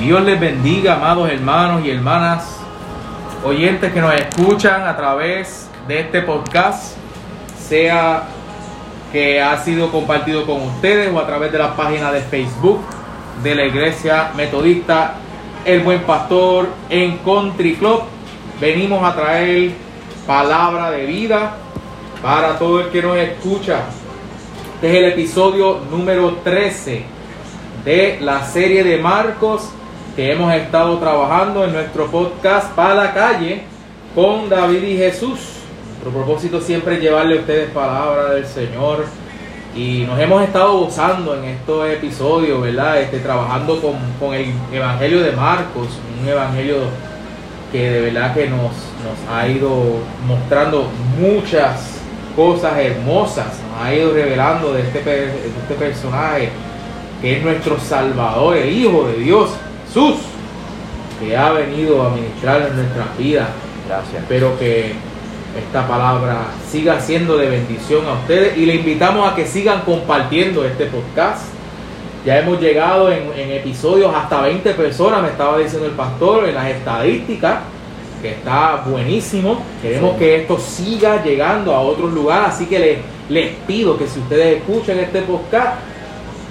Dios les bendiga, amados hermanos y hermanas, oyentes que nos escuchan a través de este podcast, sea que ha sido compartido con ustedes o a través de la página de Facebook de la Iglesia Metodista El Buen Pastor en Country Club. Venimos a traer palabra de vida para todo el que nos escucha. Este es el episodio número 13 de la serie de Marcos que hemos estado trabajando en nuestro podcast para la calle con David y Jesús. Nuestro propósito siempre es llevarle a ustedes palabra del Señor y nos hemos estado gozando en estos episodios, ¿verdad? Este, trabajando con, con el Evangelio de Marcos, un Evangelio que de verdad que nos, nos ha ido mostrando muchas cosas hermosas, nos ha ido revelando de este, de este personaje que es nuestro Salvador, el Hijo de Dios, Jesús, que ha venido a ministrar en nuestras vidas. Gracias. Espero que esta palabra siga siendo de bendición a ustedes y le invitamos a que sigan compartiendo este podcast. Ya hemos llegado en, en episodios hasta 20 personas, me estaba diciendo el pastor, en las estadísticas, que está buenísimo. Queremos Sí. que esto siga llegando a otros lugares, así que les, les pido que si ustedes escuchan este podcast,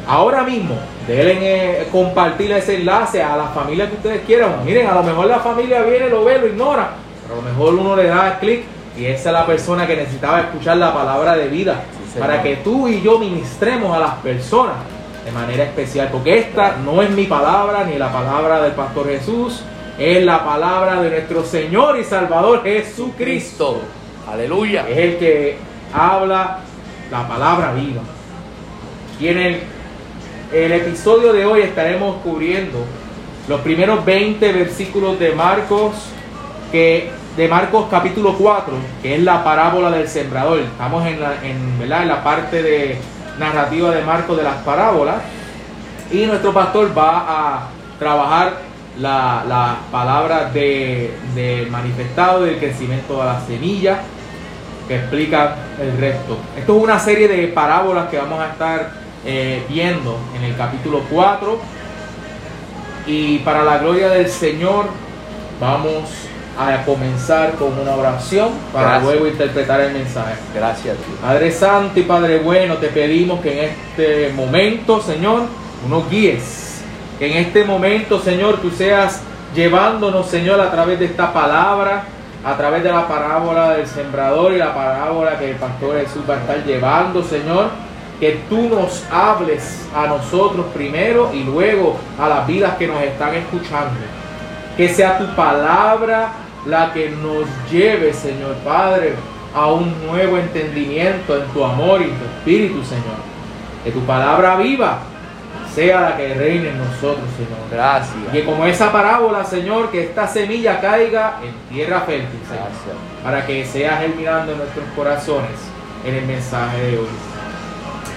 ahora mismo denle eh, compartir ese enlace a la familia que ustedes quieran. Miren, a lo mejor la familia viene, lo ve, lo ignora, pero a lo mejor uno le da clic y esa es la persona que necesitaba escuchar la palabra de vida Sí, para que tú y yo ministremos a las personas de manera especial, porque esta no es mi palabra ni la palabra del pastor Jesús, es la palabra de nuestro Señor y Salvador Jesucristo. Cristo. Aleluya. Es el que habla la palabra viva. En el, episodio de hoy estaremos cubriendo los primeros 20 versículos de Marcos, que, de Marcos capítulo 4, que es la parábola del sembrador. Estamos en la, en, ¿verdad? en la parte de narrativa de Marcos de las parábolas. Y nuestro pastor va a trabajar la, la palabra de, del manifestado del crecimiento de la semilla que explica el resto. Esto es una serie de parábolas que vamos a estar eh, viendo en el capítulo 4. Y para la gloria del Señor vamos a comenzar con una oración para Gracias. luego interpretar el mensaje. Gracias, Dios. Padre Santo y Padre Bueno, te pedimos que en este momento, Señor, tú nos guíes. Que en este momento, Señor, tú seas llevándonos, Señor, a través de esta palabra, a través de la parábola del sembrador y la parábola que el pastor Jesús va a estar llevando, Señor. Que tú nos hables a nosotros primero y luego a las vidas que nos están escuchando. Que sea tu palabra la que nos lleve, Señor Padre, a un nuevo entendimiento en tu amor y en tu espíritu, Señor. Que tu palabra viva sea la que reine en nosotros, Señor. Y que Gracias. como esa parábola, Señor, que esta semilla caiga en tierra fértil, Señor. Gracias. Para que sea germinando en nuestros corazones en el mensaje de hoy.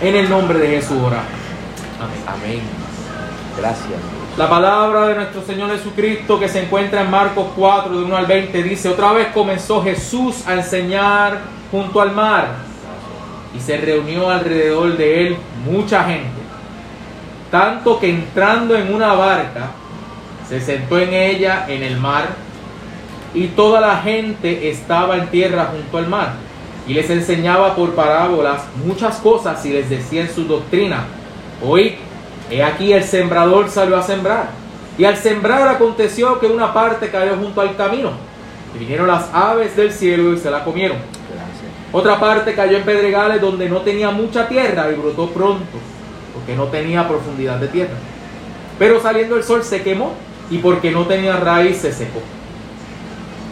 En el nombre de Jesús oramos. Amén. Amén. Gracias. La palabra de nuestro Señor Jesucristo que se encuentra en Marcos 4, de 1 al 20, dice, otra vez comenzó Jesús a enseñar junto al mar y se reunió alrededor de él mucha gente, tanto que entrando en una barca, se sentó en ella en el mar y toda la gente estaba en tierra junto al mar y les enseñaba por parábolas muchas cosas y les decía en su doctrina, oíd, he aquí el sembrador salió a sembrar y al sembrar aconteció que una parte cayó junto al camino y vinieron las aves del cielo y se la comieron. Gracias. Otra parte cayó en pedregales donde no tenía mucha tierra y brotó pronto, porque no tenía profundidad de tierra. Pero saliendo el sol se quemó y porque no tenía raíz se secó.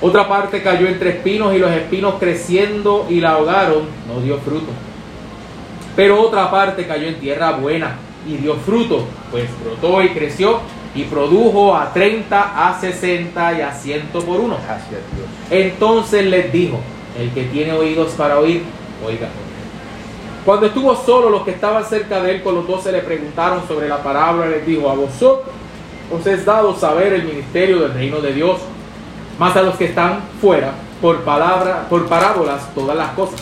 Otra parte cayó entre espinos y los espinos creciendo y la ahogaron, no dio fruto. Pero otra parte cayó en tierra buena y dio fruto, pues brotó y creció y produjo a 30, a 60 y a 100 por uno. Entonces les dijo, el que tiene oídos para oír, oiga. Cuando estuvo solo, los que estaban cerca de él con los doce le preguntaron sobre la parábola y les dijo, a vosotros os es dado saber el ministerio del reino de Dios, más a los que están fuera, por palabra, por parábolas, todas las cosas,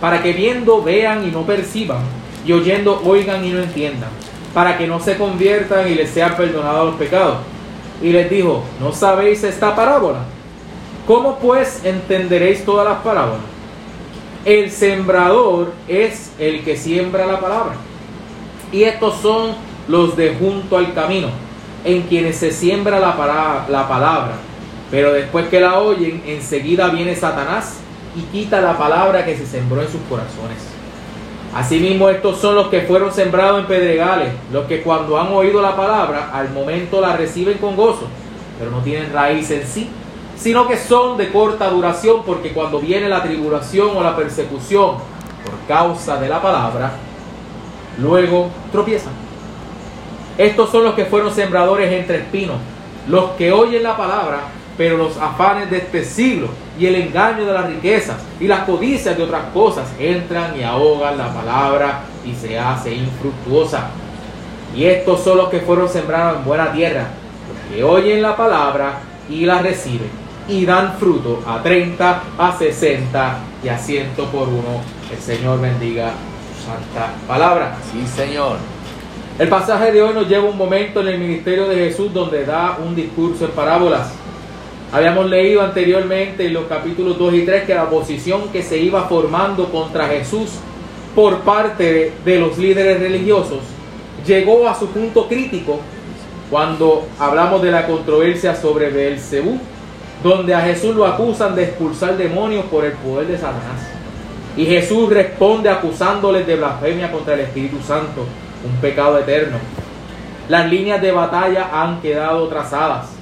para que viendo vean y no perciban, y oyendo oigan y no entiendan, para que no se conviertan y les sean perdonados los pecados. y les dijo, ¿no sabéis esta parábola? ¿Cómo pues entenderéis todas las parábolas? El sembrador es el que siembra la palabra. Y estos son los de junto al camino, en quienes se siembra la, la palabra. Pero después que la oyen, enseguida viene Satanás y quita la palabra que se sembró en sus corazones. Asimismo, estos son los que fueron sembrados en pedregales, los que cuando han oído la palabra, al momento la reciben con gozo, pero no tienen raíz en sí, sino que son de corta duración, porque cuando viene la tribulación o la persecución por causa de la palabra, luego tropiezan. Estos son los que fueron sembradores entre espinos, los que oyen la palabra, pero los afanes de este siglo y el engaño de las riquezas y las codicias de otras cosas entran y ahogan la palabra y se hace infructuosa. Y estos son los que fueron sembrados en buena tierra, los que oyen la palabra y la reciben y dan fruto a 30, a 60 y a 100 por uno. El Señor bendiga su santa palabra. Sí, Señor. El pasaje de hoy nos lleva un momento en el ministerio de Jesús donde da un discurso en parábolas. Habíamos leído anteriormente en los capítulos 2 y 3 que la oposición que se iba formando contra Jesús por parte de los líderes religiosos llegó a su punto crítico cuando hablamos de la controversia sobre Belcebú, donde a Jesús lo acusan de expulsar demonios por el poder de Satanás. Y Jesús responde acusándoles de blasfemia contra el Espíritu Santo, un pecado eterno. Las líneas de batalla han quedado trazadas.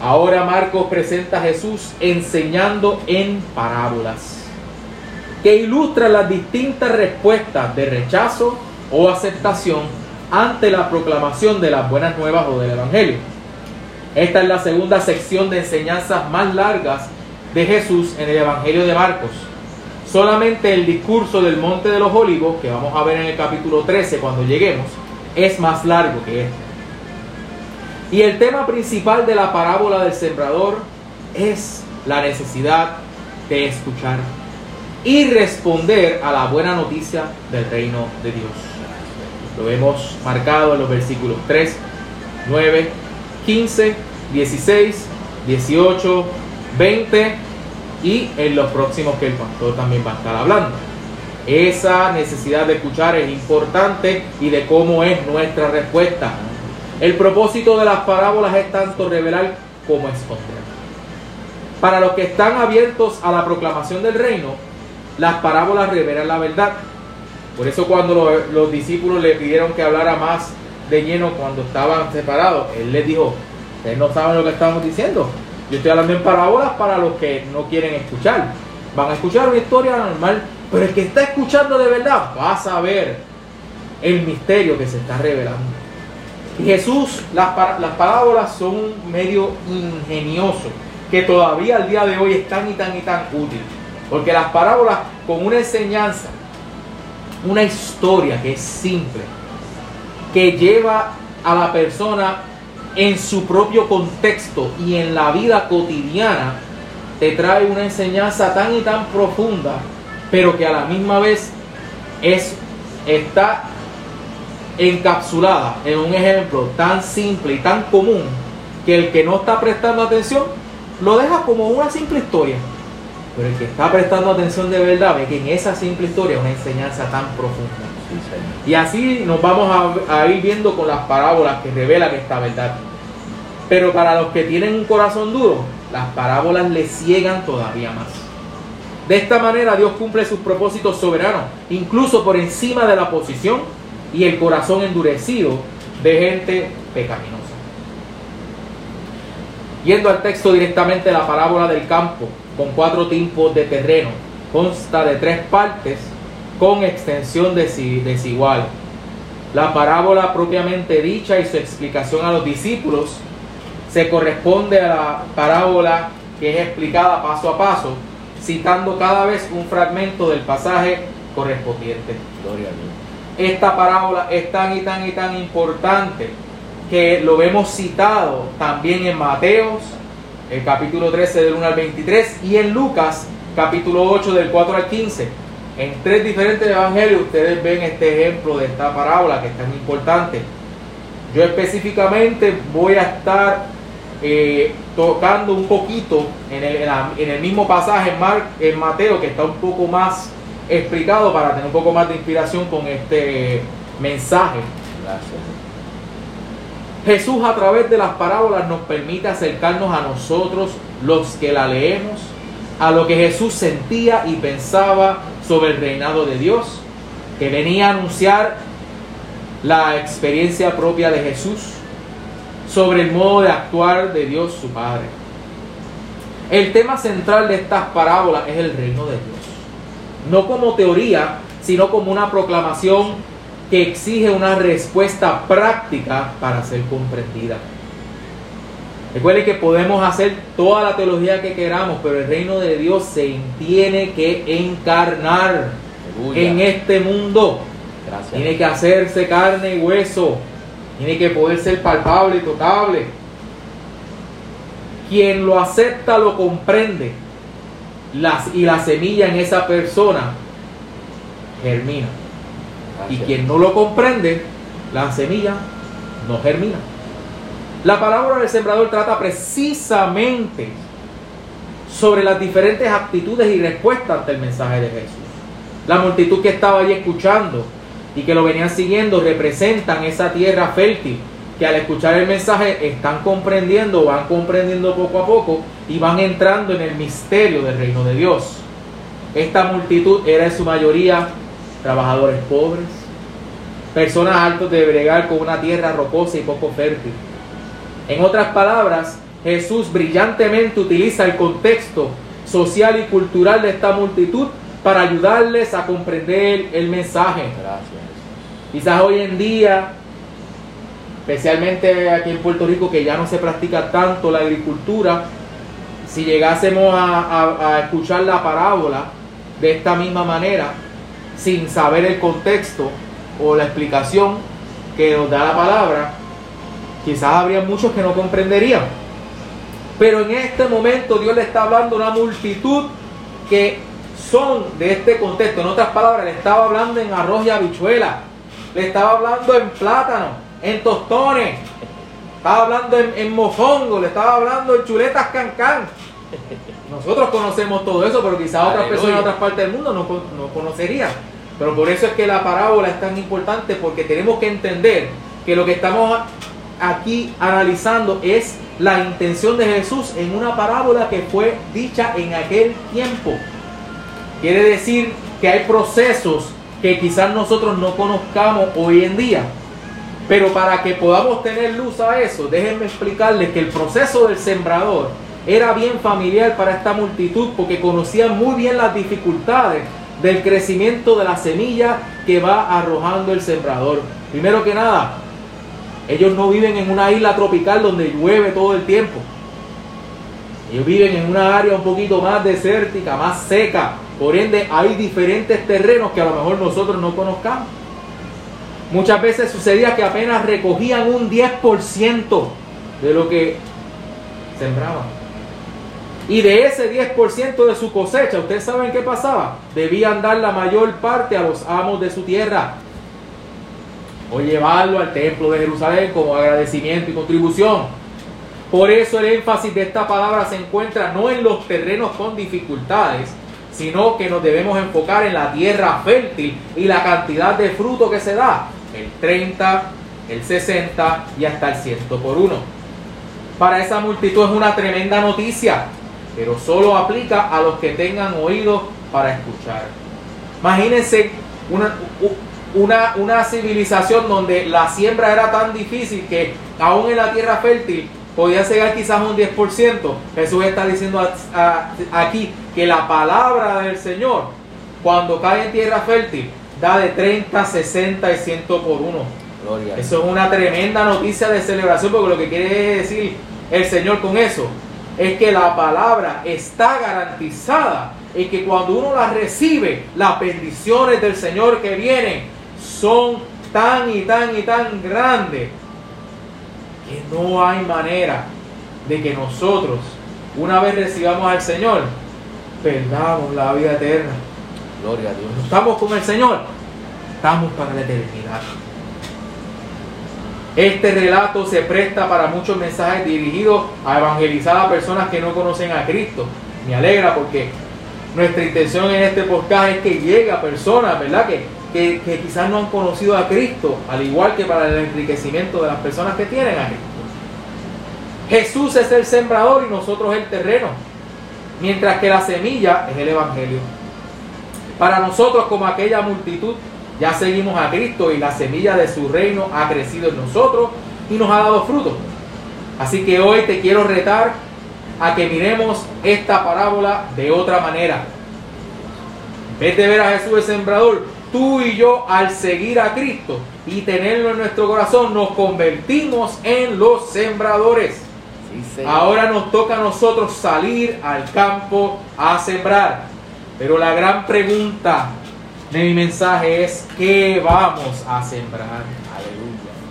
Ahora Marcos presenta a Jesús enseñando en parábolas que ilustran las distintas respuestas de rechazo o aceptación ante la proclamación de las buenas nuevas o del Evangelio. Esta es la segunda sección de enseñanzas más largas de Jesús en el Evangelio de Marcos. Solamente el discurso del Monte de los Olivos, que vamos a ver en el capítulo 13 cuando lleguemos, es más largo que este. Y el tema principal de la parábola del sembrador es la necesidad de escuchar y responder a la buena noticia del reino de Dios. Lo vemos marcado en los versículos 3, 9, 15, 16, 18, 20 y en los próximos que el pastor también va a estar hablando. Esa necesidad de escuchar es importante y de cómo es nuestra respuesta. El propósito de las parábolas es tanto revelar como esconder. Para los que están abiertos a la proclamación del reino, las parábolas revelan la verdad. Por eso cuando los, los discípulos le pidieron que hablara más de lleno cuando estaban separados, él les dijo, ustedes no saben lo que estamos diciendo. Yo estoy hablando en parábolas para los que no quieren escuchar. Van a escuchar una historia normal, pero el que está escuchando de verdad va a saber el misterio que se está revelando. Jesús, las, las parábolas son un medio ingenioso que todavía al día de hoy es tan y tan y tan útil. Porque las parábolas con una enseñanza, una historia que es simple, que lleva a la persona en su propio contexto y en la vida cotidiana, te trae una enseñanza tan y tan profunda, pero que a la misma vez es, está encapsulada en un ejemplo tan simple y tan común que el que no está prestando atención lo deja como una simple historia. Pero el que está prestando atención de verdad ve que en esa simple historia es una enseñanza tan profunda. y así nos vamos a, a, ir viendo con las parábolas que revelan esta verdad. Pero para los que tienen un corazón duro, las parábolas le ciegan todavía más. De esta manera Dios cumple sus propósitos soberanos, incluso por encima de la posición y el corazón endurecido de gente pecaminosa. Yendo al texto directamente, la parábola del campo, con cuatro tipos de terreno, consta de tres partes con extensión desigual. La parábola propiamente dicha y su explicación a los discípulos se corresponde a la parábola que es explicada paso a paso, citando cada vez un fragmento del pasaje correspondiente. Gloria a Dios esta parábola es tan y tan y tan importante que lo vemos citado también en Mateos, el capítulo 13 del 1 al 23, y en Lucas, capítulo 8 del 4 al 15. En tres diferentes evangelios ustedes ven este ejemplo de esta parábola que es tan importante. Yo específicamente voy a estar eh, tocando un poquito en el, mismo pasaje en, en Mateo, que está un poco más explicado para tener un poco más de inspiración con este mensaje. Gracias. Jesús a través de las parábolas nos permite acercarnos a nosotros, los que la leemos, a lo que Jesús sentía y pensaba sobre el reinado de Dios, que venía a anunciar la experiencia propia de Jesús sobre el modo de actuar de Dios su Padre. El tema central de estas parábolas es el reino de Dios. No como teoría, sino como una proclamación que exige una respuesta práctica para ser comprendida. Recuerden que podemos hacer toda la teología que queramos, pero el reino de Dios se tiene que encarnar Aleluya. en este mundo. Gracias. Tiene que hacerse carne y hueso. Tiene que poder ser palpable y tocable. Quien lo acepta lo comprende. Las, y la semilla en esa persona germina. Y quien no lo comprende, la semilla no germina. La parábola del sembrador trata precisamente sobre las diferentes actitudes y respuestas ante el mensaje de Jesús. La multitud que estaba allí escuchando y que lo venían siguiendo representan esa tierra fértil que al escuchar el mensaje están comprendiendo, van comprendiendo poco a poco y van entrando en el misterio del reino de Dios. Esta multitud era en su mayoría trabajadores pobres, personas altos de bregar con una tierra rocosa y poco fértil. En otras palabras, Jesús brillantemente utiliza el contexto social y cultural de esta multitud para ayudarles a comprender el mensaje. Gracias. Quizás hoy en día, especialmente aquí en Puerto Rico, que ya no se practica tanto la agricultura, si llegásemos a, escuchar la parábola de esta misma manera, sin saber el contexto o la explicación que nos da la palabra, quizás habría muchos que no comprenderían. Pero en este momento Dios le está hablando a una multitud que son de este contexto. En otras palabras, le estaba hablando en arroz y habichuela. Le estaba hablando en plátano, en tostones. Estaba hablando en, en mofongo, le estaba hablando en chuletas cancán. Nosotros conocemos todo eso, pero quizás otras personas en otras partes del mundo no, no conocerían. Pero por eso es que la parábola es tan importante, porque tenemos que entender que lo que estamos aquí analizando es la intención de Jesús en una parábola que fue dicha en aquel tiempo. Quiere decir que hay procesos que quizás nosotros no conozcamos hoy en día. Pero para que podamos tener luz a eso, déjenme explicarles que el proceso del sembrador era bien familiar para esta multitud porque conocían muy bien las dificultades del crecimiento de la semilla que va arrojando el sembrador. Primero que nada, ellos no viven en una isla tropical donde llueve todo el tiempo. Ellos viven en una área un poquito más desértica, más seca. Por ende, hay diferentes terrenos que a lo mejor nosotros no conozcamos. Muchas veces sucedía que apenas recogían un 10% de lo que sembraban. Y de ese 10% de su cosecha, ¿ustedes saben qué pasaba? Debían dar la mayor parte a los amos de su tierra. O llevarlo al templo de Jerusalén como agradecimiento y contribución. Por eso el énfasis de esta palabra se encuentra no en los terrenos con dificultades, sino que nos debemos enfocar en la tierra fértil y la cantidad de fruto que se da, el 30, el 60 y hasta el 100 por uno. Para esa multitud es una tremenda noticia, pero solo aplica a los que tengan oídos para escuchar. Imagínense una, una, civilización donde la siembra era tan difícil que aún en la tierra fértil podía llegar quizás un 10%. Jesús está diciendo aquí que la palabra del Señor, cuando cae en tierra fértil, da de 30, 60 y 100 por uno. Gloria. Eso es una tremenda noticia de celebración porque lo que quiere decir el Señor con eso es que la palabra está garantizada y que cuando uno la recibe, las bendiciones del Señor que vienen son tan y tan y tan grandes que no hay manera de que nosotros, una vez recibamos al Señor, perdamos la vida eterna. Gloria a Dios. Estamos con el Señor, estamos para la. Este relato se presta para muchos mensajes dirigidos a evangelizar a personas que no conocen a Cristo. Me alegra porque nuestra intención en este podcast es que llegue a personas, ¿verdad? Que, que quizás no han conocido a Cristo, al igual que para el enriquecimiento de las personas que tienen a Cristo. Jesús es el sembrador y nosotros el terreno, mientras que la semilla es el Evangelio. Para nosotros, como aquella multitud, ya seguimos a Cristo y la semilla de su reino ha crecido en nosotros y nos ha dado fruto. Así que hoy te quiero retar a que miremos esta parábola de otra manera. En vez de ver a Jesús el sembrador, tú y yo al seguir a Cristo y tenerlo en nuestro corazón, nos convertimos en los sembradores. Ahora nos toca a nosotros salir al campo a sembrar. Pero la gran pregunta de mi mensaje es, ¿qué vamos a sembrar?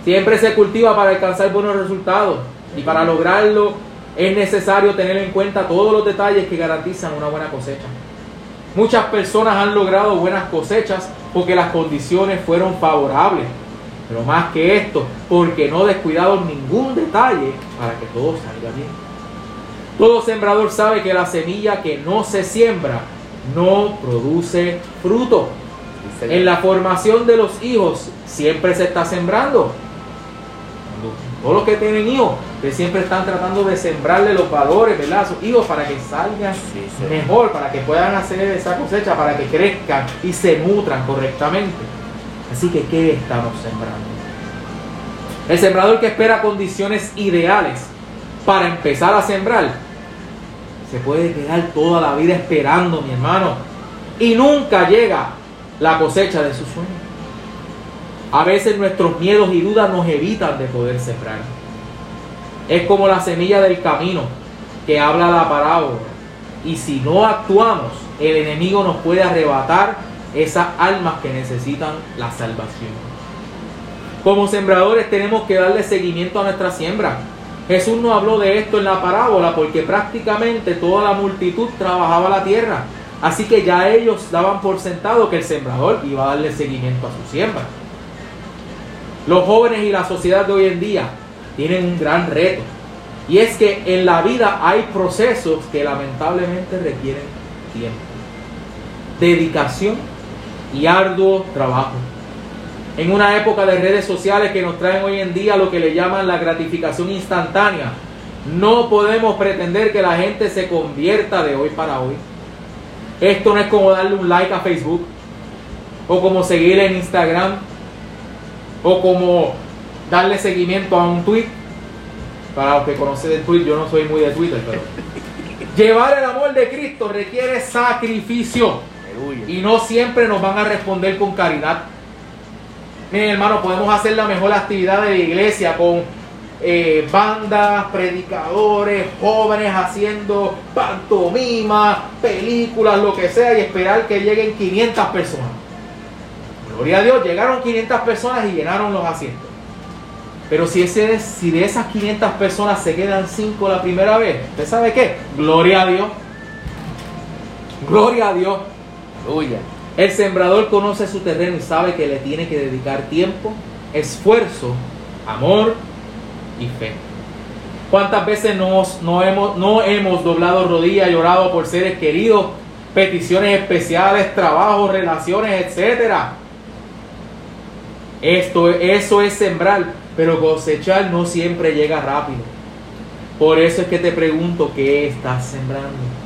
Siempre se cultiva para alcanzar buenos resultados y para lograrlo es necesario tener en cuenta todos los detalles que garantizan una buena cosecha. Muchas personas han logrado buenas cosechas porque las condiciones fueron favorables. Pero más que esto, porque no descuidaron ningún detalle para que todo salga bien. Todo sembrador sabe que la semilla que no se siembra no produce fruto. En la formación de los hijos siempre se está sembrando. Todos los que tienen hijos, que siempre están tratando de sembrarle los valores, ¿verdad? A sus hijos para que salgan mejor, para que puedan hacer esa cosecha, para que crezcan y se nutran correctamente. Así que, ¿qué estamos sembrando? El sembrador que espera condiciones ideales para empezar a sembrar, se puede quedar toda la vida esperando, mi hermano, y nunca llega la cosecha de sus sueños. A veces nuestros miedos y dudas nos evitan de poder sembrar. Es como la semilla del camino que habla la parábola. Y si no actuamos, el enemigo nos puede arrebatar esas almas que necesitan la salvación. Como sembradores tenemos que darle seguimiento a nuestra siembra. Jesús no habló de esto en la parábola porque prácticamente toda la multitud trabajaba la tierra. Así que ya ellos daban por sentado que el sembrador iba a darle seguimiento a su siembra. Los jóvenes y la sociedad de hoy en día tienen un gran reto. Y es que en la vida hay procesos que lamentablemente requieren tiempo, dedicación y arduo trabajo. En una época de redes sociales que nos traen hoy en día lo que le llaman la gratificación instantánea, no podemos pretender que la gente se convierta de hoy para hoy. Esto no es como darle un like a Facebook o como seguirle en Instagram o como darle seguimiento a un tweet. Para los que conocen el tweet, yo no soy muy de Twitter, pero llevar el amor de Cristo requiere sacrificio y no siempre nos van a responder con caridad. Miren, hermano, podemos hacer la mejor actividad de la iglesia con eh, bandas, predicadores, jóvenes haciendo pantomima, películas, lo que sea, y esperar que lleguen 500 personas. Gloria a Dios, llegaron 500 personas y llenaron los asientos. Pero si de esas 500 personas se quedan 5 la primera vez, ¿usted sabe qué? Gloria a Dios. Gloria a Dios. Aleluya. El sembrador conoce su terreno y sabe que le tiene que dedicar tiempo, esfuerzo, amor y fe. ¿Cuántas veces nos, no, hemos, no hemos doblado rodillas y orado por seres queridos, peticiones especiales, trabajos, relaciones, etcétera? Esto, eso es sembrar, pero cosechar no siempre llega rápido. Por eso es que te pregunto, ¿qué estás sembrando?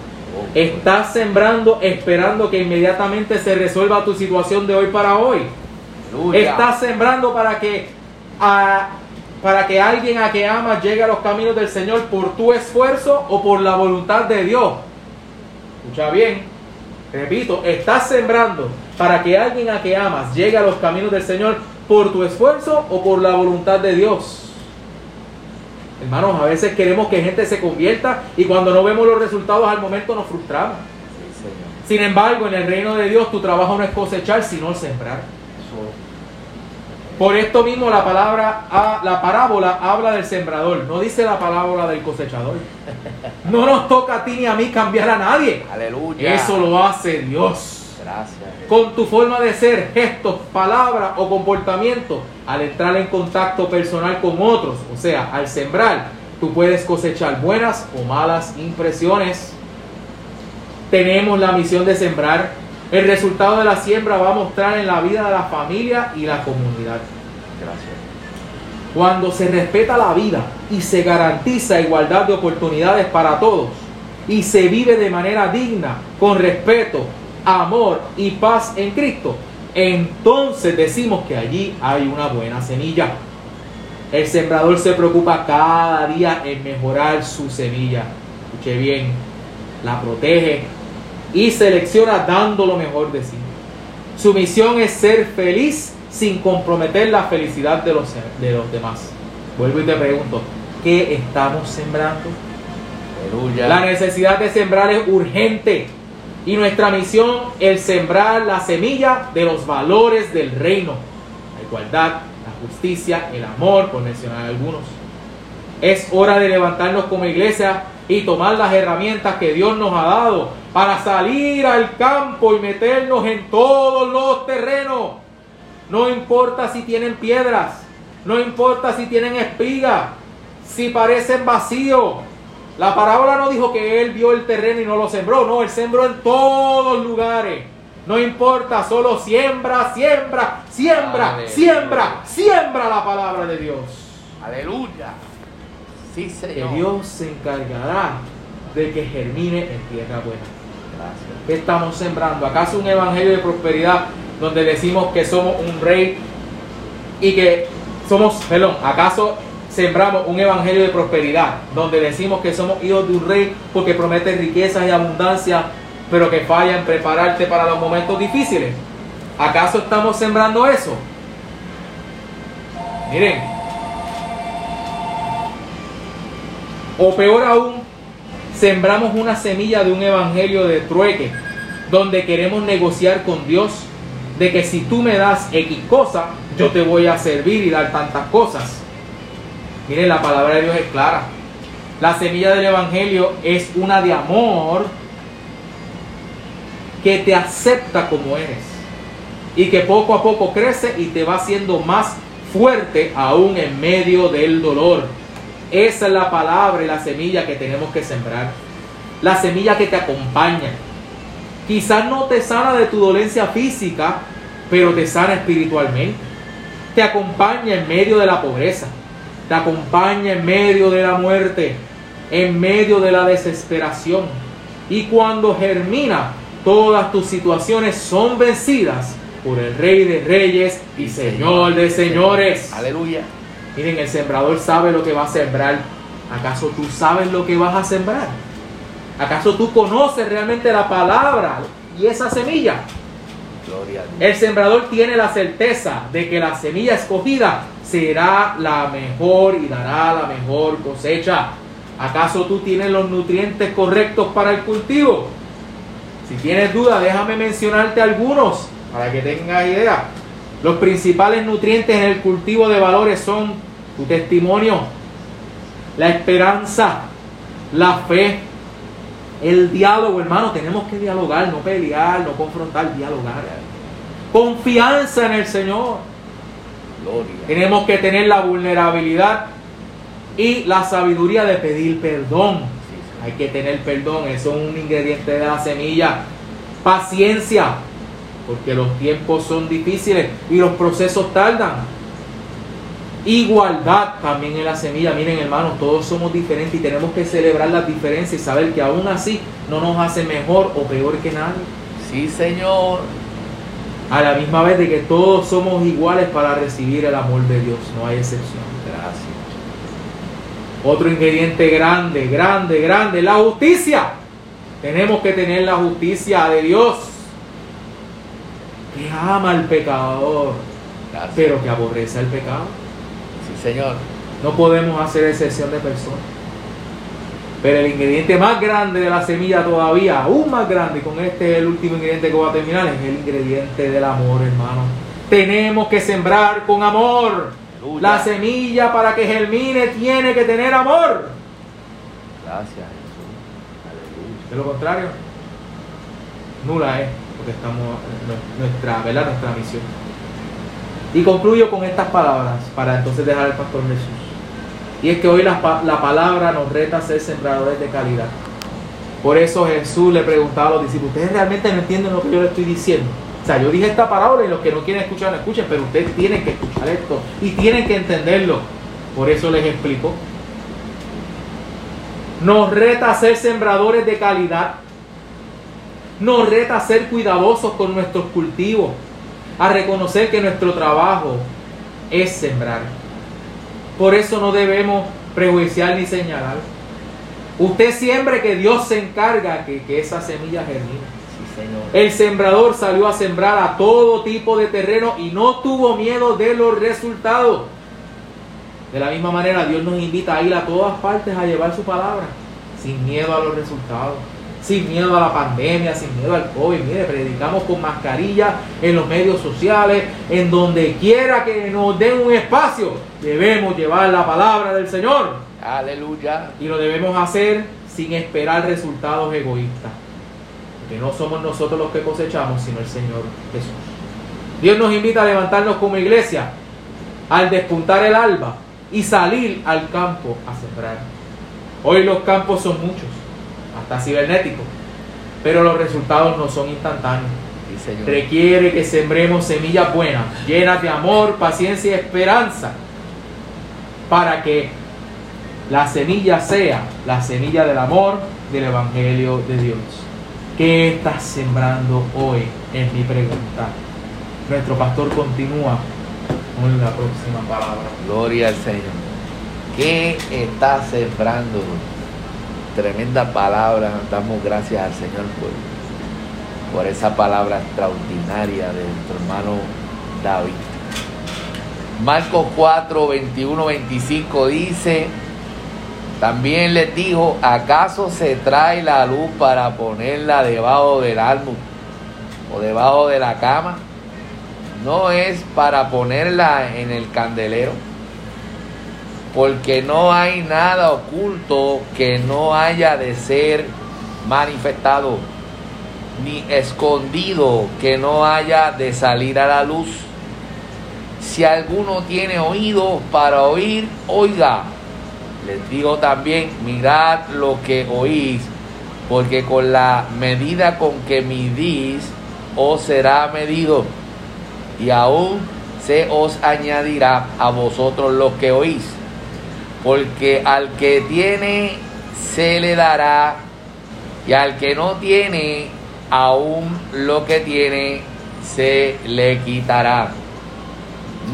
Estás sembrando esperando que inmediatamente se resuelva tu situación de hoy para hoy. Estás sembrando para que, a- para que alguien a que amas llegue a los caminos del Señor por tu esfuerzo o por la voluntad de Dios. Escucha bien, repito, estás sembrando para que alguien a que amas llegue a los caminos del Señor por tu esfuerzo o por la voluntad de Dios. Hermanos, a veces queremos que gente se convierta y cuando no vemos los resultados al momento nos frustramos. Sin embargo, en el reino de Dios tu trabajo no es cosechar, sino sembrar. Por esto mismo la palabra, la parábola habla del sembrador, no dice la parábola del cosechador. No nos toca a ti ni a mí cambiar a nadie. Aleluya. Eso lo hace Dios. Gracias. Con tu forma de ser, gestos, palabras o comportamiento, al entrar en contacto personal con otros, o sea, al sembrar, tú puedes cosechar buenas o malas impresiones. Tenemos la misión de sembrar. El resultado de la siembra va a mostrar en la vida de la familia y la comunidad. Gracias. Cuando se respeta la vida y se garantiza igualdad de oportunidades para todos y se vive de manera digna, con respeto, amor y paz en Cristo, entonces decimos que allí hay una buena semilla. El sembrador se preocupa cada día en mejorar su semilla. Escuche bien, la protege y selecciona dando lo mejor de sí. Su misión es ser feliz sin comprometer la felicidad de los, de los demás. Vuelvo y te pregunto, ¿qué estamos sembrando? Aleluya. La necesidad de sembrar es urgente y nuestra misión es sembrar la semilla de los valores del reino. La igualdad, la justicia, el amor, por mencionar algunos. Es hora de levantarnos como iglesia y tomar las herramientas que Dios nos ha dado para salir al campo y meternos en todos los terrenos. No importa si tienen piedras, no importa si tienen espigas, si parecen vacíos. La parábola no dijo que él vio el terreno y no lo sembró, no, él sembró en todos lugares. No importa, solo siembra, siembra, siembra, Aleluya. siembra, siembra la palabra de Dios. Aleluya. Sí, Que Señor. Dios se encargará de que germine en tierra buena. Gracias. ¿Qué estamos sembrando? ¿Acaso un evangelio de prosperidad donde decimos que somos un rey y que somos, perdón, ¿acaso sembramos un evangelio de prosperidad donde decimos que somos hijos de un rey porque promete riquezas y abundancia, pero que falla en prepararte para los momentos difíciles? ¿Acaso estamos sembrando eso? Miren, o peor aún, sembramos una semilla de un evangelio de trueque, donde queremos negociar con Dios de que si tú me das X cosa, yo te voy a servir y dar tantas cosas. Miren, la palabra de Dios es clara. La semilla del evangelio es una de amor que te acepta como eres y que poco a poco crece y te va haciendo más fuerte aún en medio del dolor. Esa es la palabra y la semilla que tenemos que sembrar. La semilla que te acompaña. Quizás no te sana de tu dolencia física, pero te sana espiritualmente. Te acompaña en medio de la pobreza. Te acompaña en medio de la muerte. En medio de la desesperación. Y cuando germina, todas tus situaciones son vencidas por el Rey de Reyes y Señor de Señores. Aleluya. Miren, el sembrador sabe lo que va a sembrar. ¿Acaso tú sabes lo que vas a sembrar? ¿Acaso tú conoces realmente la palabra y esa semilla? El sembrador tiene la certeza de que la semilla escogida será la mejor y dará la mejor cosecha. ¿Acaso tú tienes los nutrientes correctos para el cultivo? Si tienes duda, déjame mencionarte algunos para que tengas idea. Los principales nutrientes en el cultivo de valores son tu testimonio, la esperanza, la fe, el diálogo, hermano. Tenemos que dialogar, no pelear, no confrontar, dialogar. Confianza en el Señor. Gloria. Tenemos que tener la vulnerabilidad y la sabiduría de pedir perdón. Hay que tener perdón, eso es un ingrediente de la semilla. Paciencia, porque los tiempos son difíciles y los procesos tardan. Igualdad también en la semilla. Miren hermanos, todos somos diferentes y tenemos que celebrar las diferencias y saber que aún así no nos hace mejor o peor que nadie. Sí, Señor. A la misma vez de que todos somos iguales para recibir el amor de Dios, no hay excepción. Gracias. Otro ingrediente grande, grande, grande, la justicia. Tenemos que tener la justicia de Dios, que ama al pecador, Gracias. pero que aborrece al pecado. Sí, Señor. No podemos hacer excepción de personas. Pero el ingrediente más grande de la semilla todavía, aún más grande, y con este es el último ingrediente que voy a terminar, es el ingrediente del amor, hermano. Tenemos que sembrar con amor. Aleluya. La semilla para que germine tiene que tener amor. Gracias, Jesús. Aleluya. De lo contrario, nula es, porque estamos nuestra, ¿verdad? nuestra misión. Y concluyo con estas palabras para entonces dejar al pastor Jesús. Y es que hoy la, la palabra nos reta a ser sembradores de calidad. Por eso Jesús le preguntaba a los discípulos, ¿ustedes realmente no entienden lo que yo le estoy diciendo? O sea, yo dije esta parábola y los que no quieren escuchar, no escuchen, pero ustedes tienen que escuchar esto y tienen que entenderlo. Por eso les explico. Nos reta a ser sembradores de calidad. Nos reta a ser cuidadosos con nuestros cultivos. A reconocer que nuestro trabajo es sembrar. Por eso no debemos prejuiciar ni señalar. Usted siempre que Dios se encarga que, que esa semilla germine. El sembrador salió a sembrar a todo tipo de terreno y no tuvo miedo de los resultados. De la misma manera, Dios nos invita a ir a todas partes a llevar su palabra, sin miedo a los resultados, sin miedo a la pandemia, sin miedo al COVID. Mire, predicamos con mascarilla en los medios sociales, en donde quiera que nos den un espacio, debemos llevar la palabra del Señor. Aleluya. Y lo debemos hacer sin esperar resultados egoístas que no somos nosotros los que cosechamos, sino el Señor Jesús. Dios nos invita a levantarnos como iglesia al despuntar el alba y salir al campo a sembrar. Hoy los campos son muchos, hasta cibernéticos, pero los resultados no son instantáneos. Requiere que sembremos semillas buenas, llenas de amor, paciencia y esperanza, para que la semilla sea la semilla del amor del Evangelio de Dios. ¿Qué estás sembrando hoy? Es mi pregunta. Nuestro pastor continúa con la próxima palabra. Gloria al Señor. ¿Qué estás sembrando? Tremenda palabra. Damos gracias al Señor por, por esa palabra extraordinaria de nuestro hermano David. Marcos 4, 21, 25 dice, también les dijo, ¿acaso se trae la luz para ponerla debajo del álbum o debajo de la cama? No es para ponerla en el candelero, porque no hay nada oculto que no haya de ser manifestado, ni escondido que no haya de salir a la luz. Si alguno tiene oído para oír, oiga. Les digo también, mirad lo que oís, porque con la medida con que midís, os será medido, y aún se os añadirá a vosotros lo que oís. Porque al que tiene, se le dará, y al que no tiene, aún lo que tiene, se le quitará.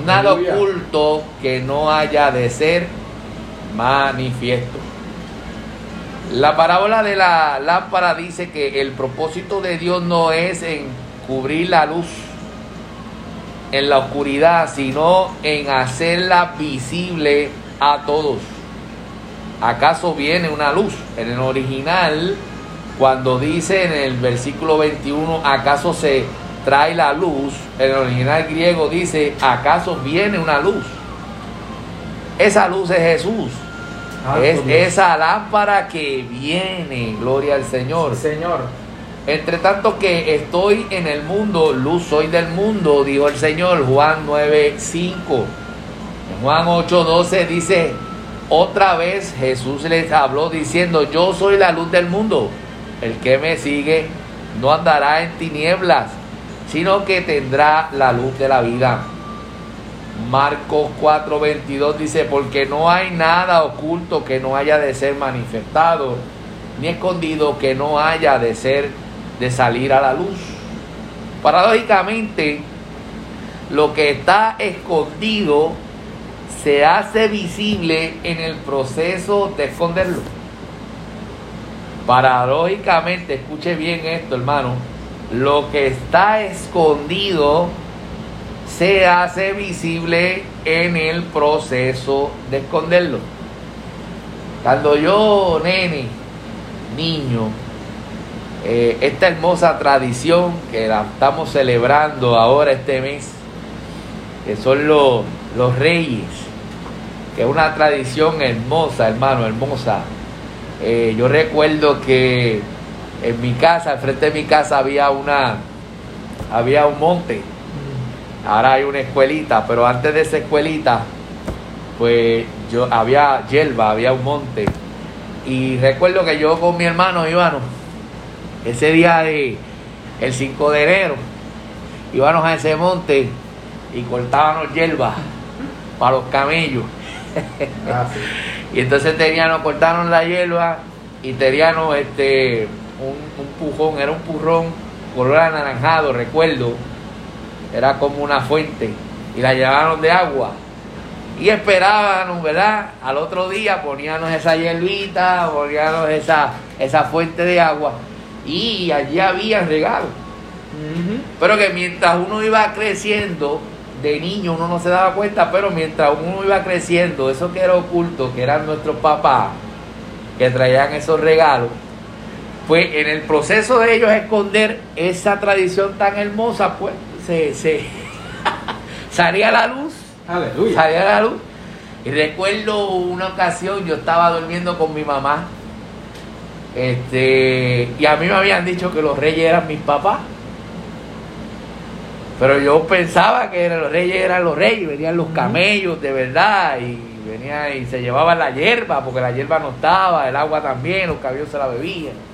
Nada oculto que no haya de ser manifiesto. La parábola de la lámpara dice que el propósito de Dios no es en cubrir la luz en la oscuridad, sino en hacerla visible a todos. ¿Acaso viene una luz? En el original, cuando dice en el versículo 21, ¿acaso se trae la luz? En el original griego dice, ¿acaso viene una luz? Esa luz es Jesús. Ah, es esa lámpara que viene, gloria al Señor. Señor. Entre tanto que estoy en el mundo, luz soy del mundo, dijo el Señor, Juan 9, 5. En Juan 8, 12 dice, otra vez Jesús les habló diciendo, yo soy la luz del mundo. El que me sigue no andará en tinieblas, sino que tendrá la luz de la vida. Marcos 4:22 dice, porque no hay nada oculto que no haya de ser manifestado, ni escondido que no haya de ser de salir a la luz. Paradójicamente, lo que está escondido se hace visible en el proceso de esconderlo. Paradójicamente, escuche bien esto, hermano, lo que está escondido se hace visible en el proceso de esconderlo. Cuando yo, nene, niño, eh, esta hermosa tradición que la estamos celebrando ahora este mes, que son los, los reyes, que es una tradición hermosa, hermano, hermosa. Eh, yo recuerdo que en mi casa, al frente de mi casa, había una, había un monte. Ahora hay una escuelita, pero antes de esa escuelita, pues yo había hierba, había un monte. Y recuerdo que yo con mi hermano Ivano, ese día de el 5 de enero, íbamos a ese monte y cortábamos hierba para los camellos. Ah, y entonces teníamos, cortaron la hierba y teníamos este un, un pujón, era un purrón color anaranjado, recuerdo, era como una fuente, y la llevaron de agua. Y esperábamos, ¿verdad? Al otro día poníamos esa hierbita, poníamos esa, esa fuente de agua, y allí había regalos. Pero que mientras uno iba creciendo, de niño uno no se daba cuenta, pero mientras uno iba creciendo, eso que era oculto, que eran nuestros papás, que traían esos regalos, pues en el proceso de ellos esconder esa tradición tan hermosa, pues se, se salía a la luz, Aleluya. salía a la luz. Y recuerdo una ocasión, yo estaba durmiendo con mi mamá, este, y a mí me habían dicho que los reyes eran mis papás. Pero yo pensaba que los reyes eran los reyes, venían los camellos de verdad y venía y se llevaban la hierba, porque la hierba no estaba, el agua también, los caballos se la bebían.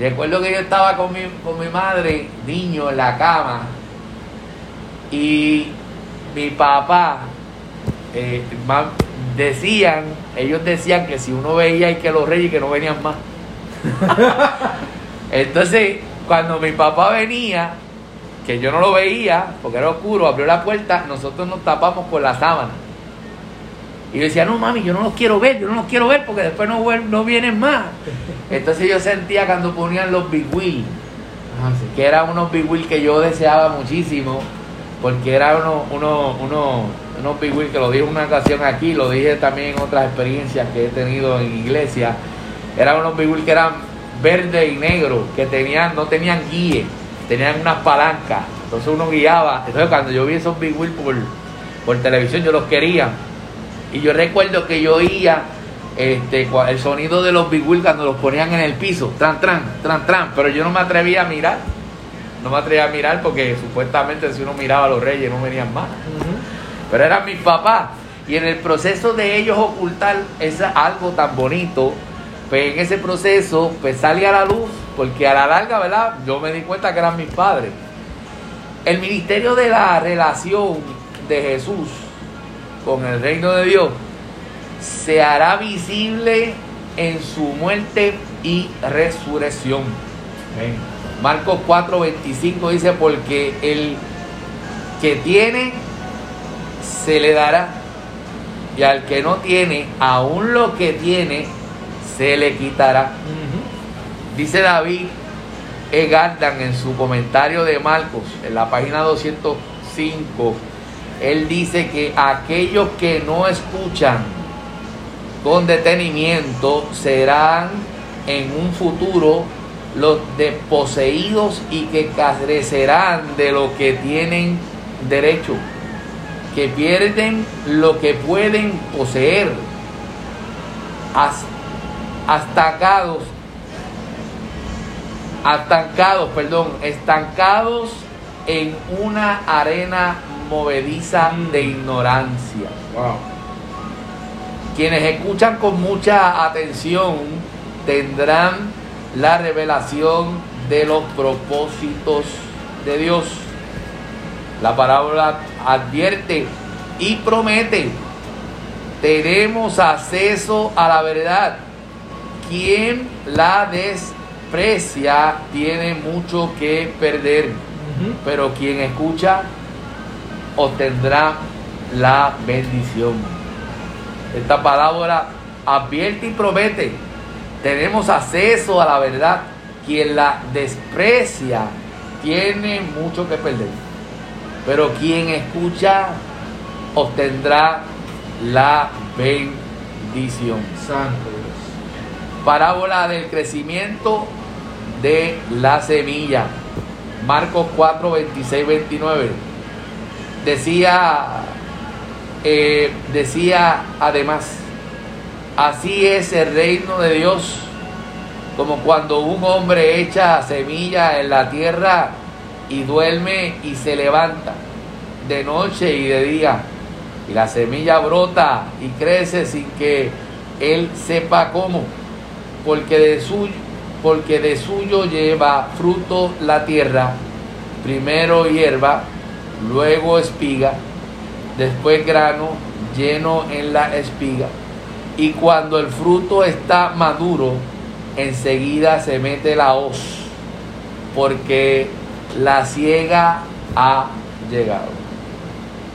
Recuerdo que yo estaba con mi, con mi madre, niño, en la cama, y mi papá, eh, decían, ellos decían que si uno veía y que los reyes que no venían más. Entonces, cuando mi papá venía, que yo no lo veía, porque era oscuro, abrió la puerta, nosotros nos tapamos con la sábana. Y yo decía, no mami, yo no los quiero ver, yo no los quiero ver porque después no, no vienen más. Entonces yo sentía cuando ponían los big Ah, que eran unos big que yo deseaba muchísimo, porque eran unos, unos, unos, unos big que lo dije en una ocasión aquí, lo dije también en otras experiencias que he tenido en iglesia, eran unos big que eran verde y negro, que tenían, no tenían guíe, tenían unas palancas, entonces uno guiaba, entonces cuando yo vi esos big por, por televisión yo los quería, y yo recuerdo que yo oía este, el sonido de los big wheel cuando los ponían en el piso, tran, tran, tran, tran, pero yo no me atrevía a mirar. No me atrevía a mirar porque supuestamente si uno miraba a los reyes no venían más. Pero eran mis papás. Y en el proceso de ellos ocultar esa, algo tan bonito, pues en ese proceso pues sale a la luz, porque a la larga, ¿verdad? Yo me di cuenta que eran mis padres. El ministerio de la relación de Jesús con el reino de Dios se hará visible en su muerte y resurrección. Amén. Marcos 4:25 dice, porque el que tiene, se le dará, y al que no tiene, aún lo que tiene, se le quitará. Dice David E. Gardan en su comentario de Marcos, en la página 205, él dice que aquellos que no escuchan con detenimiento serán en un futuro los desposeídos y que carecerán de lo que tienen derecho, que pierden lo que pueden poseer, estancados, estancados, perdón, estancados en una arena movediza de ignorancia. Wow. Quienes escuchan con mucha atención tendrán la revelación de los propósitos de Dios. La parábola advierte y promete, tenemos acceso a la verdad. Quien la desprecia tiene mucho que perder, pero quien escucha obtendrá la bendición. Esta palabra advierte y promete. Tenemos acceso a la verdad. Quien la desprecia tiene mucho que perder. Pero quien escucha obtendrá la bendición. Santo Dios. Parábola del crecimiento de la semilla. Marcos 4, 26, 29. Decía, eh, decía además, así es el reino de Dios, como cuando un hombre echa semilla en la tierra y duerme y se levanta de noche y de día. Y la semilla brota y crece sin que él sepa cómo, porque de suyo, porque de suyo lleva fruto la tierra, primero hierba, luego espiga, después grano lleno en la espiga. Y cuando el fruto está maduro, enseguida se mete la hoz, porque la ciega ha llegado.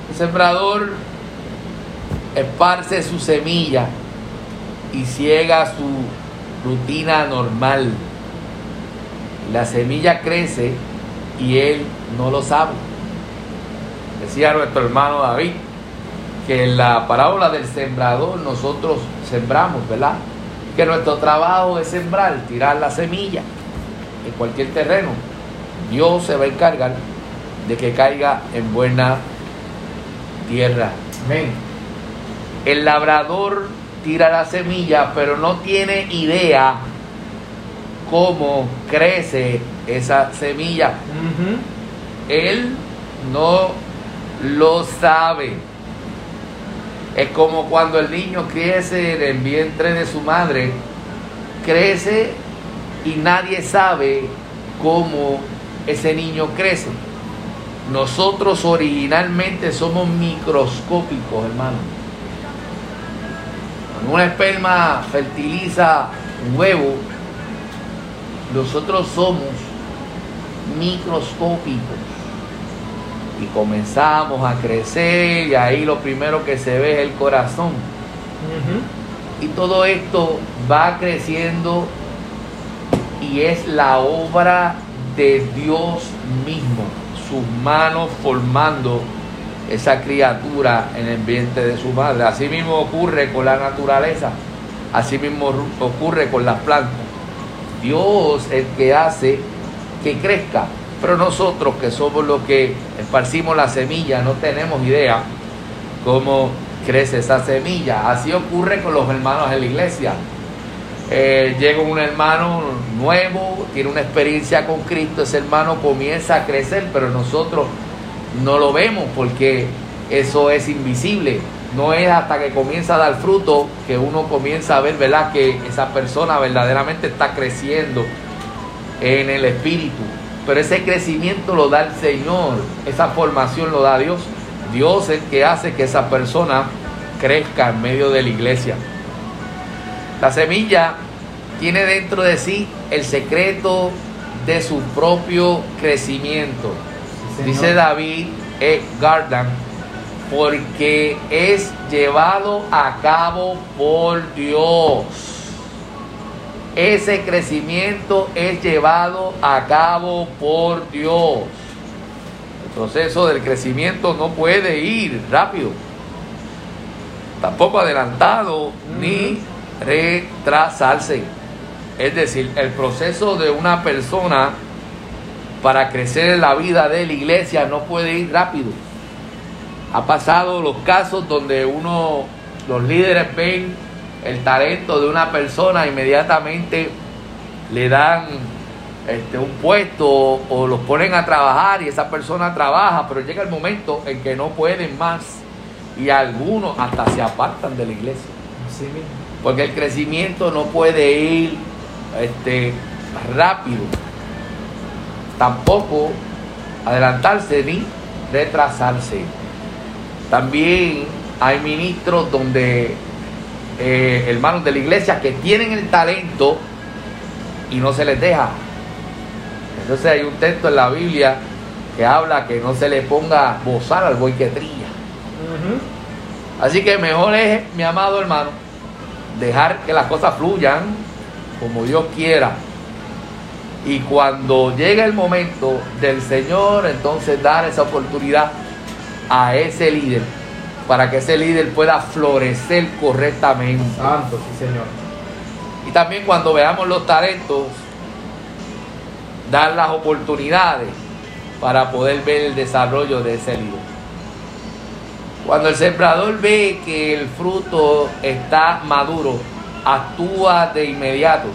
El sembrador esparce su semilla y ciega su rutina normal. La semilla crece y él no lo sabe. Decía nuestro hermano David que en la parábola del sembrador nosotros sembramos, ¿verdad? Que nuestro trabajo es sembrar, tirar la semilla en cualquier terreno. Dios se va a encargar de que caiga en buena tierra. Amén. El labrador tira la semilla, pero no tiene idea cómo crece esa semilla. Él no lo sabe. Es como cuando el niño crece en el vientre de su madre, crece y nadie sabe cómo ese niño crece. Nosotros originalmente somos microscópicos, hermano. Cuando una esperma fertiliza un huevo, nosotros somos microscópicos y comenzamos a crecer y ahí lo primero que se ve es el corazón. Y todo esto va creciendo y es la obra de Dios mismo, sus manos formando esa criatura en el vientre de su madre. Así mismo ocurre con la naturaleza, así mismo ocurre con las plantas. Dios es el que hace que crezca, pero nosotros que somos los que esparcimos la semilla no tenemos idea cómo crece esa semilla. Así ocurre con los hermanos en la iglesia. Eh, llega un hermano nuevo, tiene una experiencia con Cristo, ese hermano comienza a crecer, pero nosotros no lo vemos porque eso es invisible. No es hasta que comienza a dar fruto que uno comienza a ver, ¿verdad? Que esa persona verdaderamente está creciendo en el espíritu. Pero ese crecimiento lo da el Señor, esa formación lo da Dios. Dios es el que hace que esa persona crezca en medio de la iglesia. La semilla tiene dentro de sí el secreto de su propio crecimiento. Sí. Dice David E. Gardan, porque es llevado a cabo por Dios. Ese crecimiento es llevado a cabo por Dios. El proceso del crecimiento no puede ir rápido, tampoco adelantado, ni retrasarse. Es decir, el proceso de una persona para crecer en la vida de la iglesia no puede ir rápido. Ha pasado los casos donde uno, los líderes ven el talento de una persona, inmediatamente le dan este, un puesto o los ponen a trabajar y esa persona trabaja, pero llega el momento en que no pueden más y algunos hasta se apartan de la iglesia. Mismo. Porque el crecimiento no puede ir este, rápido. Tampoco adelantarse ni retrasarse. También hay ministros donde eh, hermanos de la iglesia que tienen el talento y no se les deja. Entonces hay un texto en la Biblia que habla que no se le ponga bozar al buey que trilla. Así que mejor es, mi amado hermano, dejar que las cosas fluyan como Dios quiera. Y cuando llegue el momento del Señor, entonces dar esa oportunidad a ese líder para que ese líder pueda florecer correctamente. Santo, sí, señor. Y también cuando veamos los talentos, dar las oportunidades para poder ver el desarrollo de ese líder. Cuando el sembrador ve que el fruto está maduro, actúa de inmediato,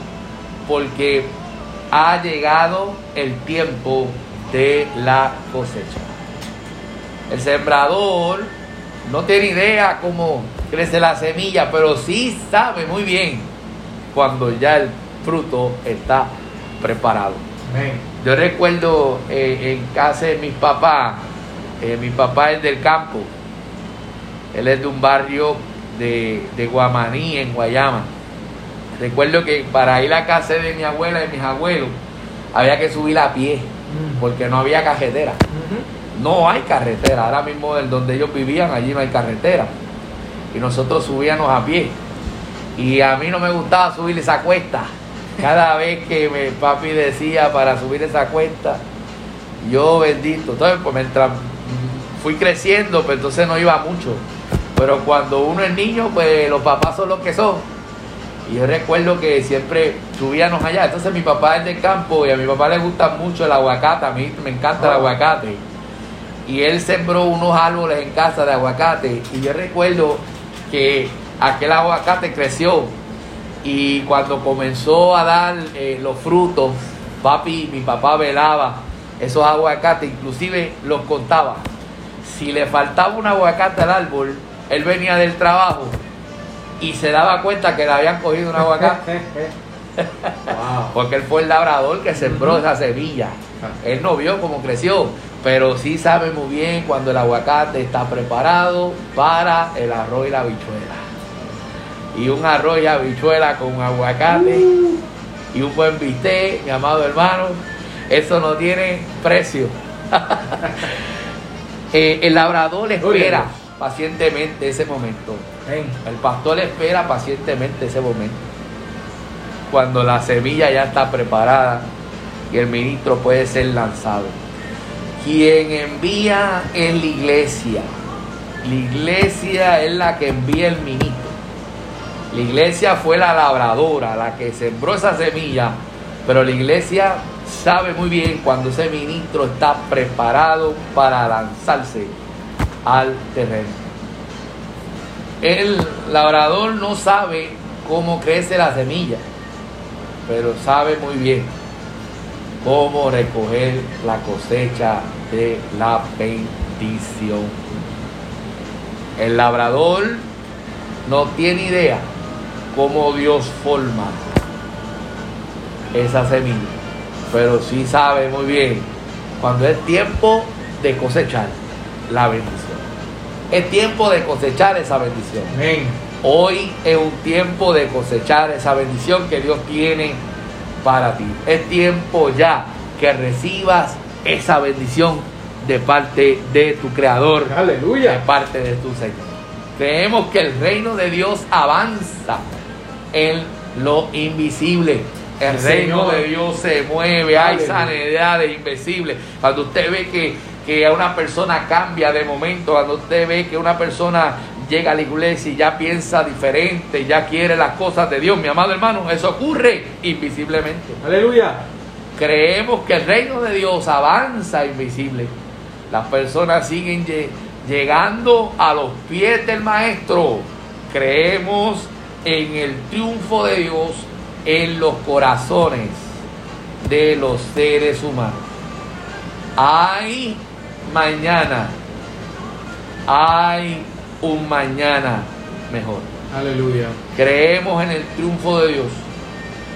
porque ha llegado el tiempo de la cosecha. El sembrador no tiene idea cómo crece la semilla, pero sí sabe muy bien cuando ya el fruto está preparado. Yo recuerdo eh, en casa de mis papás, eh, mi papá es del campo, él es de un barrio de, de Guamaní, en Guayama. Recuerdo que para ir a casa de mi abuela y mis abuelos había que subir a pie, mm. porque no había carretera. No hay carretera, ahora mismo el donde ellos vivían, allí no hay carretera. Y nosotros subíamos a pie. Y a mí no me gustaba subir esa cuesta. Cada vez que mi papi decía para subir esa cuesta, yo bendito. Entonces, pues mientras fui creciendo, pues entonces no iba mucho. Pero cuando uno es niño, pues los papás son los que son. Y yo recuerdo que siempre subíamos allá. Entonces mi papá es del campo y a mi papá le gusta mucho el aguacate. A mí me encanta el aguacate. Y él sembró unos árboles en casa de aguacate. Y yo recuerdo que aquel aguacate creció. Y cuando comenzó a dar eh, los frutos, papi, mi papá velaba esos aguacates, inclusive los contaba. Si le faltaba un aguacate al árbol, él venía del trabajo y se daba cuenta que le habían cogido un aguacate. Porque él fue el labrador que sembró esa semilla. Él no vio cómo creció, pero sí sabe muy bien cuando el aguacate está preparado para el arroz y la habichuela. Y un arroz y habichuela con aguacate y un buen bistec, mi amado hermano, eso no tiene precio. Eh, el labrador espera pacientemente ese momento. El pastor espera pacientemente ese momento. Cuando la semilla ya está preparada y el ministro puede ser lanzado. Quien envía es la iglesia. La iglesia es la que envía el ministro. La iglesia fue la labradora, la que sembró esa semilla, pero la iglesia sabe muy bien cuando ese ministro está preparado para lanzarse al terreno. El labrador no sabe cómo crece la semilla, pero sabe muy bien cómo recoger la cosecha de la bendición. El labrador no tiene idea cómo Dios forma esa semilla, pero sí sabe muy bien cuando es tiempo de cosechar la bendición. Es tiempo de cosechar esa bendición. Hoy es un tiempo de cosechar esa bendición que Dios tiene para ti. Es tiempo ya que recibas esa bendición de parte de tu Creador. Aleluya. De parte de tu Señor. Creemos que el reino de Dios avanza en lo invisible. El reino de Dios se mueve, hay sanidad de invisible. Cuando usted ve que que una persona cambia de momento, cuando usted ve que una persona llega a la iglesia y ya piensa diferente, ya quiere las cosas de Dios, mi amado hermano, eso ocurre invisiblemente. Aleluya. Creemos que el reino de Dios avanza invisible. Las personas siguen llegando a los pies del maestro. Creemos en el triunfo de Dios en los corazones de los seres humanos. Hay mañana. Hay un mañana mejor. Aleluya. Creemos en el triunfo de Dios,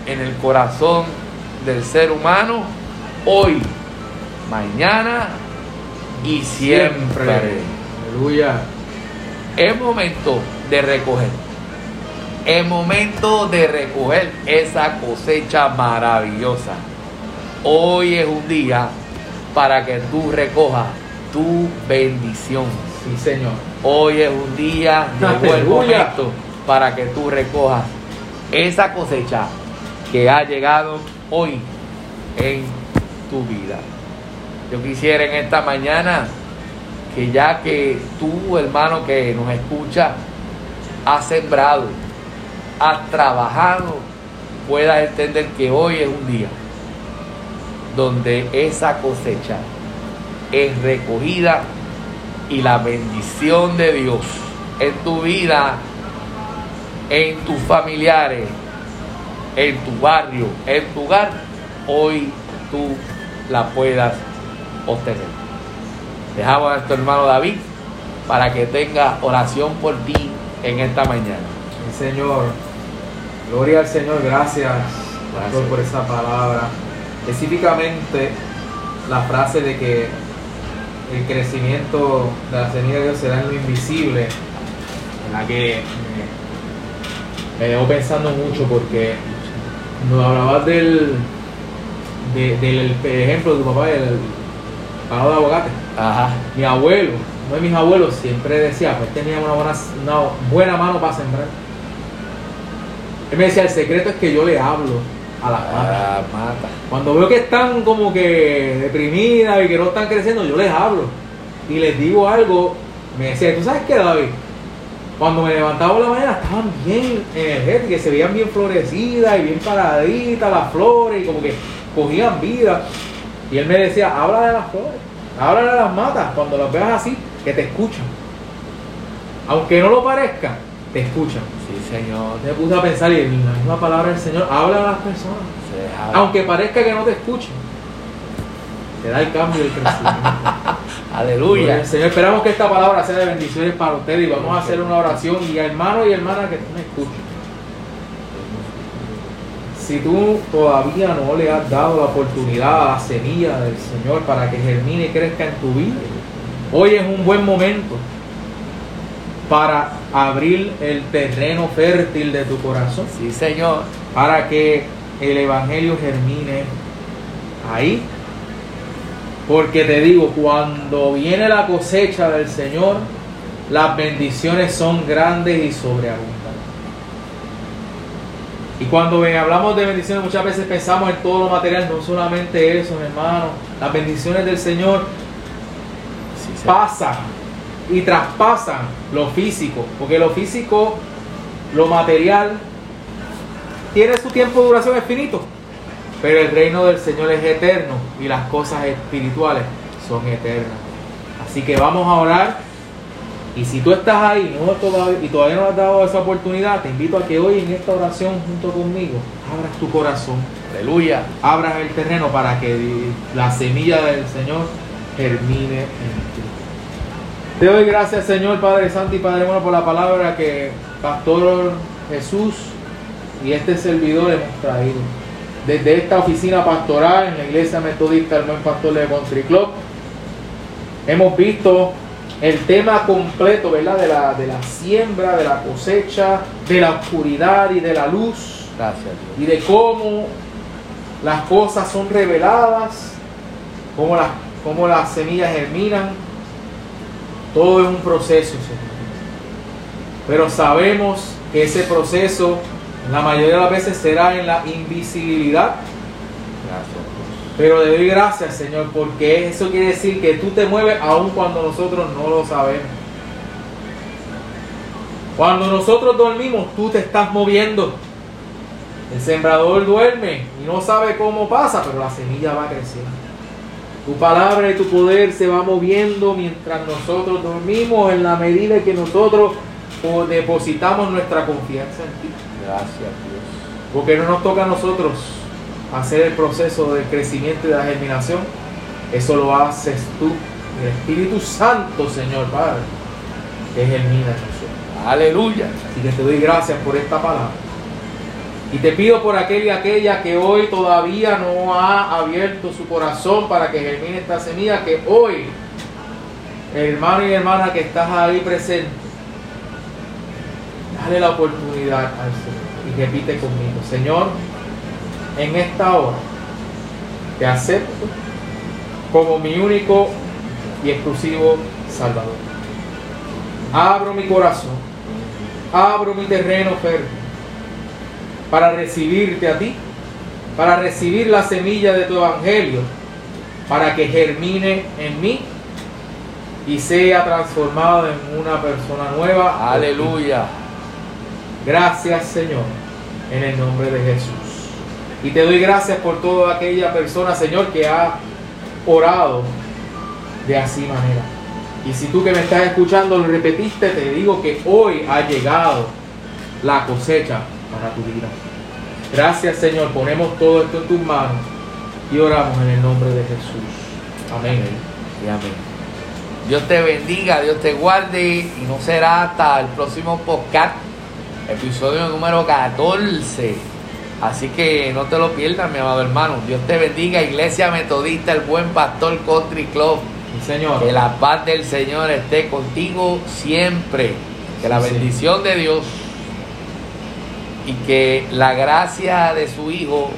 en el corazón del ser humano, hoy, mañana y siempre. Aleluya. Es momento de recoger. Es momento de recoger esa cosecha maravillosa. Hoy es un día para que tú recojas tu bendición. Sí, Señor. Hoy es un día de buen momento para que tú recojas esa cosecha que ha llegado hoy en tu vida. Yo quisiera en esta mañana que ya que tú, hermano que nos escucha, has sembrado, has trabajado, puedas entender que hoy es un día donde esa cosecha es recogida y la bendición de Dios en tu vida, en tus familiares, en tu barrio, en tu hogar, hoy tú la puedas obtener. Dejamos a nuestro hermano David para que tenga oración por ti en esta mañana. Sí, Señor, gloria al Señor, gracias, Pastor, por esa palabra. Específicamente la frase de que el crecimiento de la semilla de Dios será en lo invisible, en la que me, me dejó pensando mucho porque nos hablabas del, de- del ejemplo de tu papá, el palo de aguacate. Ajá. Mi abuelo, uno de mis abuelos siempre decía, pues tenía una buena, una buena mano para sembrar. Él me decía, el secreto es que yo le hablo a las matas. Mata. Cuando veo que están como que deprimidas y que no están creciendo, yo les hablo. Y les digo algo, me decía, ¿tú sabes qué, David? Cuando me levantaba por la mañana estaban bien energéticas, se veían bien florecidas y bien paraditas las flores y como que cogían vida. Y él me decía, habla de las flores, habla de las matas, cuando las veas así, que te escuchan. Aunque no lo parezca, te escuchan. Sí, Señor. Me puse a pensar y en la misma palabra del Señor habla a las personas. Aunque parezca que no te escuchen, te da el cambio y el crecimiento. Aleluya. Señor, esperamos que esta palabra sea de bendiciones para ustedes y vamos a hacer una oración. Y hermano y hermana que tú me escuches, si tú todavía no le has dado la oportunidad a la semilla del Señor para que germine y crezca en tu vida, hoy es un buen momento para abrir el terreno fértil de tu corazón Sí, Señor. para que el Evangelio germine ahí. Porque te digo, cuando viene la cosecha del Señor, las bendiciones son grandes y sobreabundantes. Y cuando hablamos de bendiciones, muchas veces pensamos en todo lo material, no solamente eso, hermano. Las bendiciones del Señor Sí, Señor. pasan y traspasan lo físico, porque lo físico, lo material, tiene su tiempo de duración es finito, pero el reino del Señor es eterno y las cosas espirituales son eternas. Así que vamos a orar. Y si tú estás ahí no todavía, y todavía no has dado esa oportunidad, te invito a que hoy en esta oración junto conmigo abras tu corazón Aleluya. abras el terreno para que la semilla del Señor germine en ti. Te doy gracias, Señor Padre Santo y Padre bueno, por la palabra que Pastor Jesús y este servidor hemos traído. Desde esta oficina pastoral en la Iglesia Metodista El Buen Pastor de Country Club, hemos visto el tema completo, ¿verdad? De la, de la siembra, de la cosecha, de la oscuridad y de la luz Gracias, Dios. y de cómo las cosas son reveladas, cómo las, cómo las semillas germinan. Todo es un proceso, Señor. Pero sabemos que ese proceso, la mayoría de las veces, será en la invisibilidad. Pero le doy gracias, Señor, porque eso quiere decir que tú te mueves aun cuando nosotros no lo sabemos. Cuando nosotros dormimos, tú te estás moviendo. El sembrador duerme y no sabe cómo pasa, pero la semilla va creciendo. Tu palabra y tu poder se va moviendo mientras nosotros dormimos en la medida que nosotros depositamos nuestra confianza en ti. Gracias, Dios. Porque no nos toca a nosotros hacer el proceso de crecimiento y de la germinación. Eso lo haces tú, el Espíritu Santo, Señor Padre, que germina en nosotros. Aleluya. Así que te doy gracias por esta palabra. Y te pido por aquel y aquella que hoy todavía no ha abierto su corazón para que germine esta semilla, que hoy, hermano y hermana que estás ahí presente, dale la oportunidad al Señor. Y repite conmigo, Señor, en esta hora te acepto como mi único y exclusivo Salvador. Abro mi corazón, abro mi terreno fértil para recibirte a ti, para recibir la semilla de tu evangelio, para que germine en mí y sea transformado en una persona nueva. Aleluya. Gracias Señor, en el nombre de Jesús. Y te doy gracias por toda aquella persona, Señor, que ha orado de así manera. Y si tú que me estás escuchando lo repetiste, te digo que hoy ha llegado la cosecha para tu vida. Gracias Señor, ponemos todo esto en tus manos y oramos en el nombre de Jesús. Amén. Y amén. Dios te bendiga, Dios te guarde y no será hasta el próximo podcast, episodio número 14. Así que no te lo pierdas, mi amado hermano. Dios te bendiga, Iglesia Metodista, el buen pastor Country Club. Sí, Señor. Que la paz del Señor esté contigo siempre. Que la sí. bendición de Dios y que la gracia de su Hijo,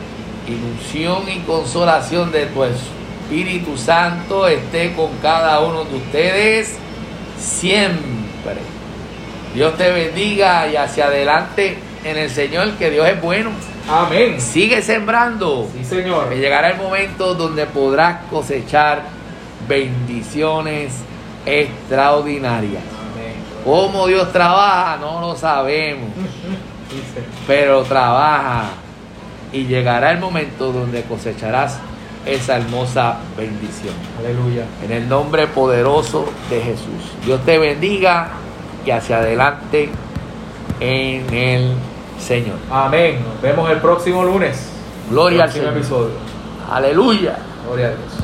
ilusión y consolación de tu Espíritu Santo esté con cada uno de ustedes siempre. Dios te bendiga y hacia adelante en el Señor, que Dios es bueno. Amén. Sigue sembrando. Sí, Señor. Que llegará el momento donde podrás cosechar bendiciones extraordinarias. Amén. ¿Cómo Dios trabaja? No lo sabemos, Dice. Pero trabaja y llegará el momento donde cosecharás esa hermosa bendición. Aleluya. En el nombre poderoso de Jesús. Dios te bendiga y hacia adelante en el Señor. Amén. Nos vemos el próximo lunes. Gloria al Próximo Señor. episodio. Aleluya. Gloria a Dios.